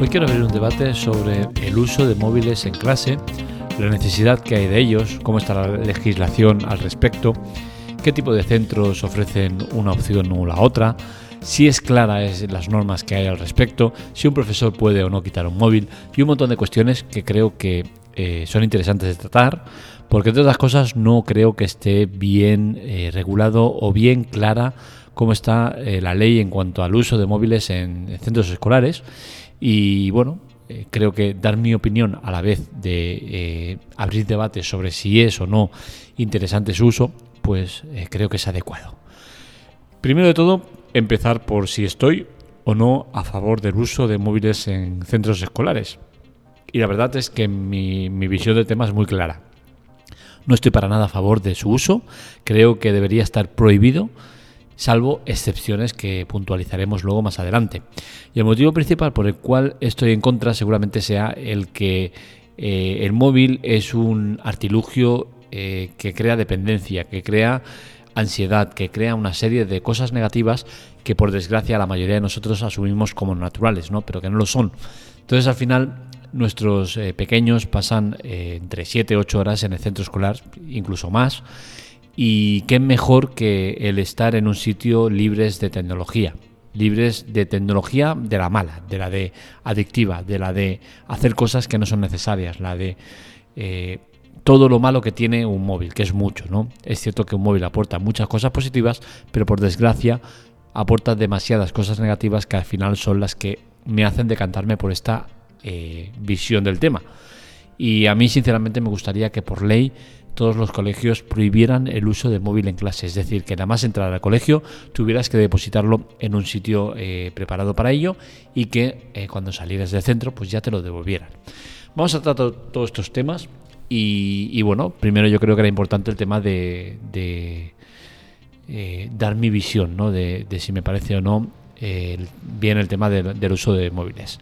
Hoy quiero abrir un debate sobre el uso de móviles en clase, la necesidad que hay de ellos, cómo está la legislación al respecto, qué tipo de centros ofrecen una opción o la otra, si es clara es las normas que hay al respecto, si un profesor puede o no quitar un móvil y un montón de cuestiones que creo que eh, son interesantes de tratar, porque entre otras cosas no creo que esté bien eh, regulado o bien clara cómo está eh, la ley en cuanto al uso de móviles en centros escolares y bueno, eh, creo que dar mi opinión a la vez de eh, abrir debates sobre si es o no interesante su uso, pues eh, creo que es adecuado. Primero de todo, empezar por si estoy o no a favor del uso de móviles en centros escolares. Y la verdad es que mi, mi visión del tema es muy clara. No estoy para nada a favor de su uso, creo que debería estar prohibido salvo excepciones que puntualizaremos luego más adelante. Y el motivo principal por el cual estoy en contra seguramente sea el que eh, el móvil es un artilugio eh, que crea dependencia, que crea ansiedad, que crea una serie de cosas negativas que por desgracia la mayoría de nosotros asumimos como naturales, ¿no? pero que no lo son. Entonces al final nuestros eh, pequeños pasan entre 7 y 8 horas en el centro escolar, incluso más, y qué mejor que el estar en un sitio libres de tecnología, libres de tecnología de la mala, de la de adictiva, de la de hacer cosas que no son necesarias, la de eh, todo lo malo que tiene un móvil, que es mucho, ¿no? Es cierto que un móvil aporta muchas cosas positivas, pero por desgracia aporta demasiadas cosas negativas que al final son las que me hacen decantarme por esta eh, visión del tema. Y a mí sinceramente me gustaría que por ley todos los colegios prohibieran el uso de móvil en clase, es decir, que nada más entrar al colegio tuvieras que depositarlo en un sitio eh, preparado para ello y que eh, cuando salieras del centro pues ya te lo devolvieran. Vamos a tratar todos estos temas y, bueno, primero yo creo que era importante el tema de, eh, dar mi visión, ¿no? de, si me parece o no bien el tema del uso de móviles.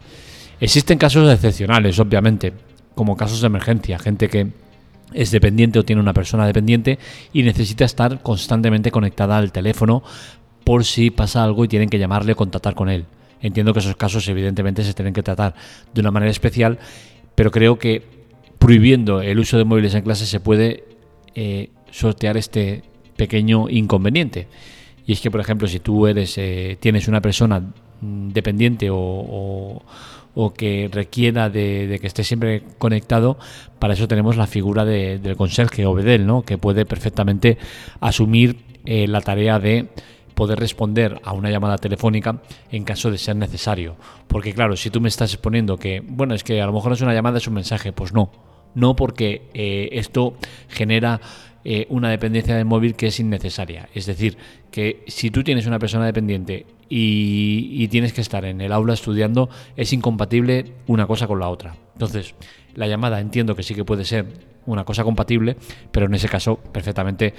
Existen casos excepcionales, obviamente, como casos de emergencia, gente que es dependiente o tiene una persona dependiente y necesita estar constantemente conectada al teléfono por si pasa algo y tienen que llamarle o contactar con él. Entiendo que esos casos evidentemente se tienen que tratar de una manera especial, pero creo que prohibiendo el uso de móviles en clase se puede eh, sortear este pequeño inconveniente. Y es que, por ejemplo, si tú eres, eh, tienes una persona mm, dependiente o o que requiera de, que esté siempre conectado, para eso tenemos la figura del conserje o ¿no? que puede perfectamente asumir eh, la tarea de poder responder a una llamada telefónica en caso de ser necesario. Porque claro, si tú me estás exponiendo que, bueno, es que a lo mejor es una llamada, es un mensaje, pues no. No porque eh, esto genera eh, una dependencia del móvil que es innecesaria. Es decir, que si tú tienes una persona dependiente y, tienes que estar en el aula estudiando, es incompatible una cosa con la otra. Entonces, la llamada entiendo que sí que puede ser una cosa compatible, pero en ese caso perfectamente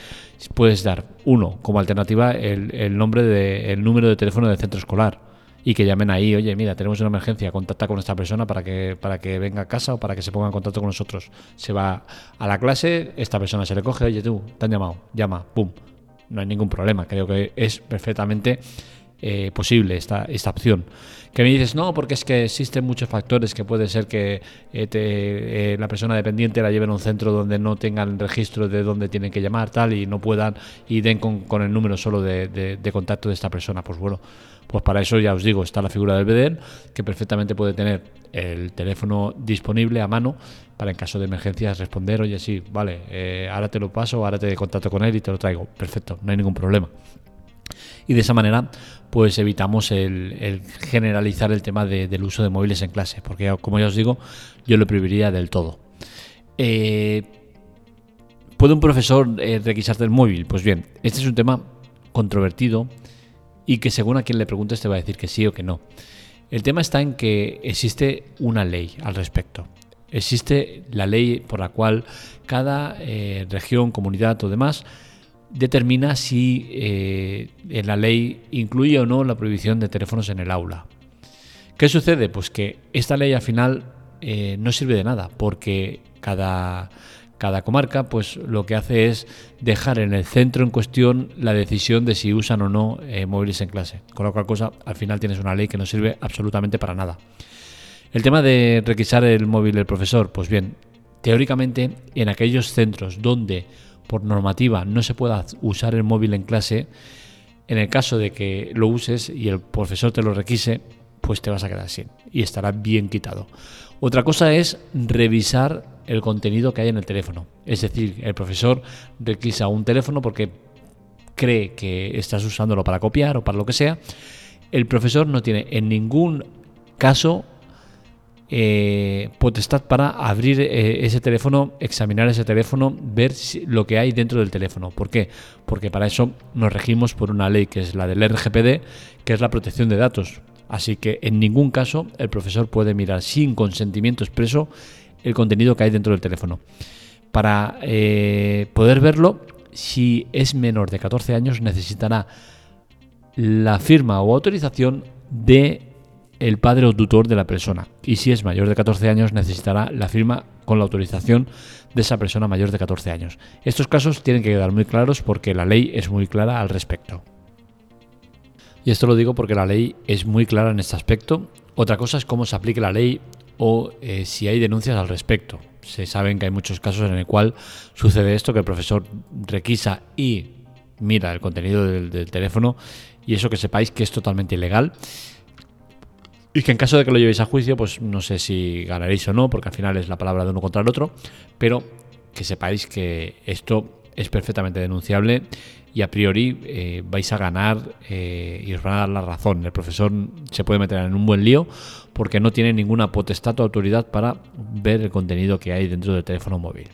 puedes dar uno como alternativa el, nombre de, el número de teléfono del centro escolar y que llamen ahí, oye, mira, tenemos una emergencia, contacta con esta persona para que, para que venga a casa o para que se ponga en contacto con nosotros. Se va a la clase, esta persona se le coge, oye tú, te han llamado, llama, pum. No hay ningún problema, creo que es perfectamente eh, posible esta, esta opción. Que me dices, no, porque es que existen muchos factores que puede ser que eh, eh, la persona dependiente la lleven a un centro donde no tengan registro de dónde tienen que llamar, tal, y no puedan, y den con, el número solo de, contacto de esta persona. Pues bueno, pues para eso ya os digo, está la figura del BDN, que perfectamente puede tener el teléfono disponible a mano para en caso de emergencias responder, oye, sí, vale, ahora te lo paso, ahora te contacto con él y te lo traigo. Perfecto, no hay ningún problema y de esa manera pues evitamos el, generalizar el tema del uso de móviles en clase, porque como ya os digo, yo lo prohibiría del todo. Eh, ¿Puede un profesor eh, requisarte el móvil? Pues bien, este es un tema controvertido y que según a quien le preguntes te va a decir que sí o que no. El tema está en que existe una ley al respecto. Existe la ley por la cual cada eh, región, comunidad o demás determina si eh, en la ley incluye o no la prohibición de teléfonos en el aula. ¿Qué sucede? Pues que esta ley al final eh, no sirve de nada, porque cada, cada comarca pues lo que hace es dejar en el centro en cuestión la decisión de si usan o no eh, móviles en clase. Con lo cual cosa al final tienes una ley que no sirve absolutamente para nada. El tema de requisar el móvil del profesor, pues bien, teóricamente en aquellos centros donde por normativa no se pueda usar el móvil en clase, en el caso de que lo uses y el profesor te lo requise, pues te vas a quedar sin y estará bien quitado. Otra cosa es revisar el contenido que hay en el teléfono. Es decir, el profesor requisa un teléfono porque cree que estás usándolo para copiar o para lo que sea. El profesor no tiene en ningún caso eh, potestad para abrir eh, ese teléfono, examinar ese teléfono, ver lo que hay dentro del teléfono. ¿Por qué? Porque para eso nos regimos por una ley que es la del RGPD, que es la protección de datos. Así que en ningún caso el profesor puede mirar sin consentimiento expreso el contenido que hay dentro del teléfono. Para eh, poder verlo, si es menor de 14 años, necesitará la firma o autorización de el padre o tutor de la persona. Y si es mayor de 14 años, necesitará la firma con la autorización de esa persona mayor de 14 años. Estos casos tienen que quedar muy claros porque la ley es muy clara al respecto. Y esto lo digo porque la ley es muy clara en este aspecto. Otra cosa es cómo se aplique la ley o eh, si hay denuncias al respecto. Se saben que hay muchos casos en el cual sucede esto, que el profesor requisa y mira el contenido del teléfono y eso que sepáis que es totalmente ilegal. Y que en caso de que lo llevéis a juicio, pues no sé si ganaréis o no, porque al final es la palabra de uno contra el otro, pero que sepáis que esto es perfectamente denunciable y a priori eh, vais a ganar eh, y os van a dar la razón. El profesor se puede meter en un buen lío porque no tiene ninguna potestad o autoridad para ver el contenido que hay dentro del teléfono móvil.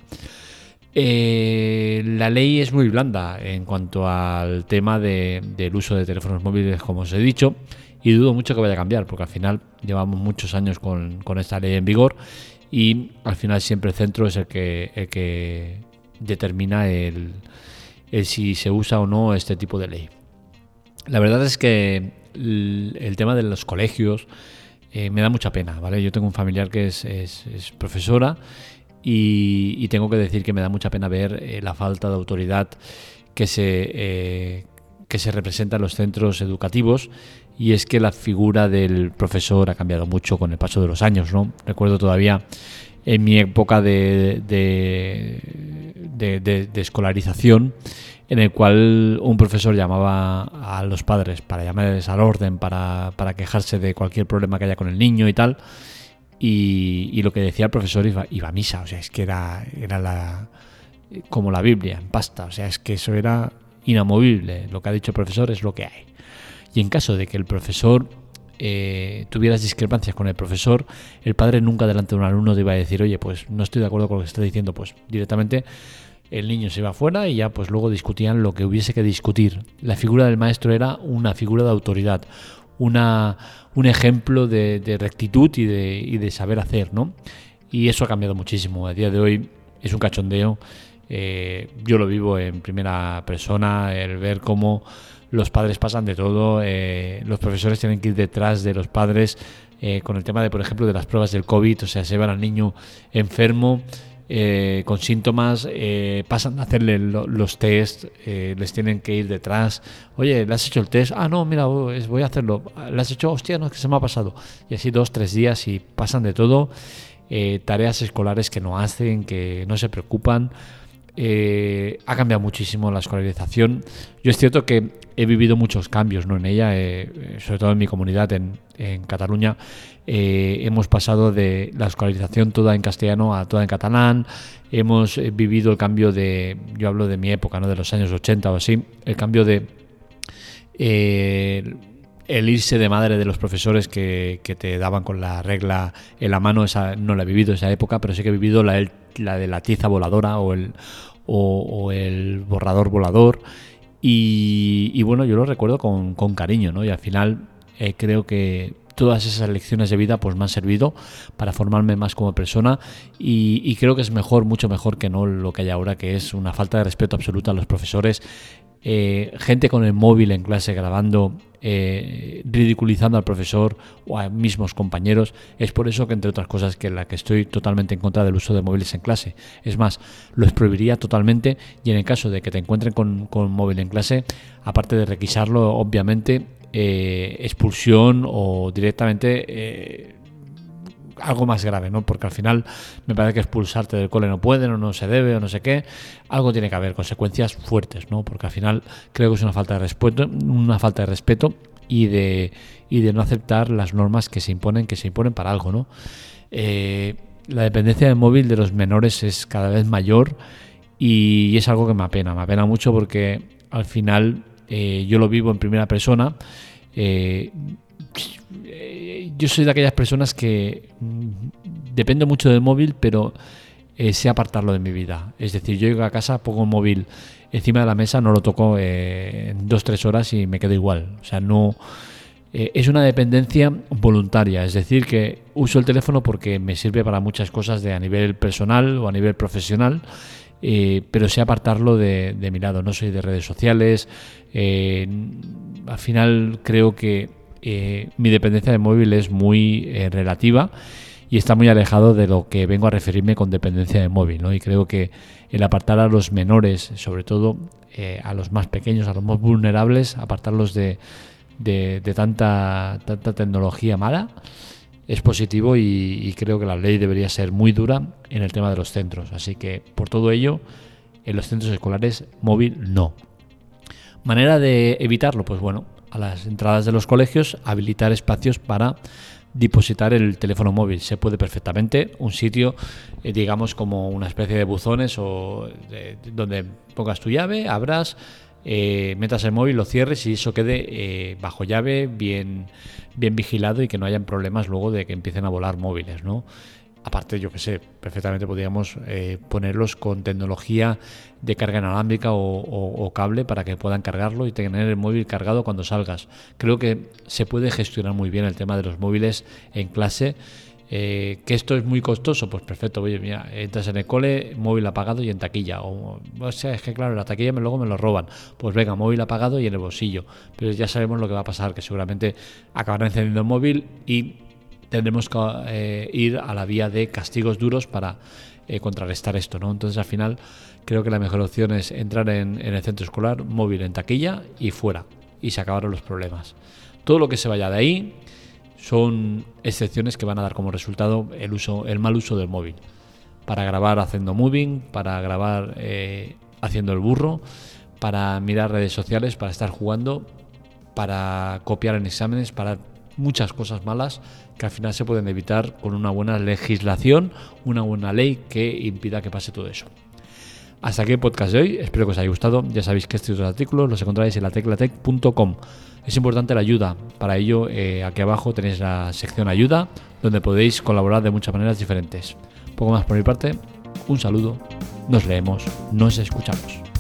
Eh, la ley es muy blanda en cuanto al tema del uso de teléfonos móviles, como os he dicho y dudo mucho que vaya a cambiar, porque al final llevamos muchos años con, esta ley en vigor y al final siempre el centro es el que, el que determina el, si se usa o no este tipo de ley. La verdad es que el, tema de los colegios eh, me da mucha pena, ¿vale? Yo tengo un familiar que es, profesora y, tengo que decir que me da mucha pena ver eh, la falta de autoridad que se, eh, que se representa en los centros educativos y es que la figura del profesor ha cambiado mucho con el paso de los años. ¿no? Recuerdo todavía en mi época de, de, escolarización en el cual un profesor llamaba a los padres para llamarles al orden, para, quejarse de cualquier problema que haya con el niño y tal. Y, lo que decía el profesor iba, iba, a misa, o sea, es que era, era la, como la Biblia, en pasta, o sea, es que eso era inamovible. Lo que ha dicho el profesor es lo que hay. Y en caso de que el profesor eh, tuvieras discrepancias con el profesor, el padre nunca delante de un alumno te iba a decir, oye, pues no estoy de acuerdo con lo que está diciendo, pues directamente el niño se iba afuera y ya pues luego discutían lo que hubiese que discutir. La figura del maestro era una figura de autoridad, una, un ejemplo de, rectitud y de, y de, saber hacer, ¿no? Y eso ha cambiado muchísimo. A día de hoy es un cachondeo. Eh, yo lo vivo en primera persona, el ver cómo los padres pasan de todo, eh, los profesores tienen que ir detrás de los padres eh, con el tema de, por ejemplo, de las pruebas del COVID, o sea, se van al niño enfermo. Eh, con síntomas, pasan a hacerle los test, les tienen que ir detrás. Oye, ¿le has hecho el test? Ah, no, mira, voy a hacerlo. ¿Le has hecho? Hostia, no, es que se me ha pasado. Y así dos, tres días y pasan de todo. tareas escolares que no hacen, que no se preocupan. Eh, ha cambiado muchísimo la escolarización. Yo es cierto que he vivido muchos cambios ¿no? en ella, eh, sobre todo en mi comunidad, en, Cataluña. Eh, hemos pasado de la escolarización toda en castellano a toda en catalán. Hemos vivido el cambio de, yo hablo de mi época, ¿no? de los años 80 o así, el cambio de el irse de madre de los profesores que, te daban con la regla en la mano, esa, no la he vivido esa época, pero sí que he vivido la, la de la tiza voladora o el, o, el borrador volador. Y, bueno, yo lo recuerdo con, cariño, ¿no? Y al final eh, creo que todas esas lecciones de vida pues me han servido para formarme más como persona y, creo que es mejor, mucho mejor que no lo que hay ahora, que es una falta de respeto absoluta a los profesores, eh, gente con el móvil en clase grabando, eh, ridiculizando al profesor o a mismos compañeros. Es por eso que, entre otras cosas, que la que estoy totalmente en contra del uso de móviles en clase. Es más, lo prohibiría totalmente y en el caso de que te encuentren con, con móvil en clase, aparte de requisarlo, obviamente, eh, expulsión o directamente algo más grave, ¿no? Porque al final me parece que expulsarte del cole no pueden o no se debe o no sé qué. Algo tiene que haber, consecuencias fuertes, ¿no? Porque al final creo que es una falta de respeto, una falta de respeto y de, y de no aceptar las normas que se imponen, que se imponen para algo, ¿no? Eh, la dependencia del móvil de los menores es cada vez mayor y es algo que me apena, me apena mucho porque al final eh, yo lo vivo en primera persona. Eh, yo soy de aquellas personas que mm, dependo mucho del móvil, pero sé apartarlo de mi vida. Es decir, yo llego a casa, pongo el móvil encima de la mesa, no lo toco en dos, tres horas y me quedo igual. O sea, no eh, es una dependencia voluntaria, es decir, que uso el teléfono porque me sirve para muchas cosas de a nivel personal o a nivel profesional, eh, pero sé apartarlo de, mi lado. No soy de redes sociales. Eh, al final creo que mi dependencia de móvil es muy relativa y está muy alejado de lo que vengo a referirme con dependencia de móvil. ¿no? Y creo que el apartar a los menores, sobre todo a los más pequeños, a los más vulnerables, apartarlos de tanta tecnología mala es positivo y, creo que la ley debería ser muy dura en el tema de los centros. Así que por todo ello, en los centros escolares móvil no. Manera de evitarlo, pues bueno, a las entradas de los colegios habilitar espacios para depositar el teléfono móvil. Se puede perfectamente un sitio, eh, digamos como una especie de buzones o donde pongas tu llave, abras, eh, metas el móvil, lo cierres y eso quede eh, bajo llave, bien, bien vigilado y que no hayan problemas luego de que empiecen a volar móviles, ¿no? Aparte, yo que sé, perfectamente podríamos eh, ponerlos con tecnología de carga inalámbrica o, cable para que puedan cargarlo y tener el móvil cargado cuando salgas. Creo que se puede gestionar muy bien el tema de los móviles en clase eh, que esto es muy costoso, pues perfecto, oye, mira, entras en el cole, móvil apagado y en taquilla. O, sea, es que claro, en la taquilla luego me lo roban. Pues venga, móvil apagado y en el bolsillo. Pero ya sabemos lo que va a pasar, que seguramente acabarán encendiendo el móvil y tendremos que eh, ir a la vía de castigos duros para eh, contrarrestar esto, ¿no? Entonces al final creo que la mejor opción es entrar en, el centro escolar, móvil en taquilla y fuera. Y se acabaron los problemas. Todo lo que se vaya de ahí son excepciones que van a dar como resultado el, uso, el mal uso del móvil. Para grabar haciendo moving, para grabar eh, haciendo el burro, para mirar redes sociales, para estar jugando, para copiar en exámenes, para muchas cosas malas que al final se pueden evitar con una buena legislación, una buena ley que impida que pase todo eso. Hasta aquí el podcast de hoy, espero que os haya gustado. Ya sabéis que estos artículos los encontráis en la teclatec.com. Es importante la ayuda. Para ello, eh, aquí abajo tenéis la sección ayuda, donde podéis colaborar de muchas maneras diferentes. Poco más por mi parte, un saludo, nos leemos, nos escuchamos.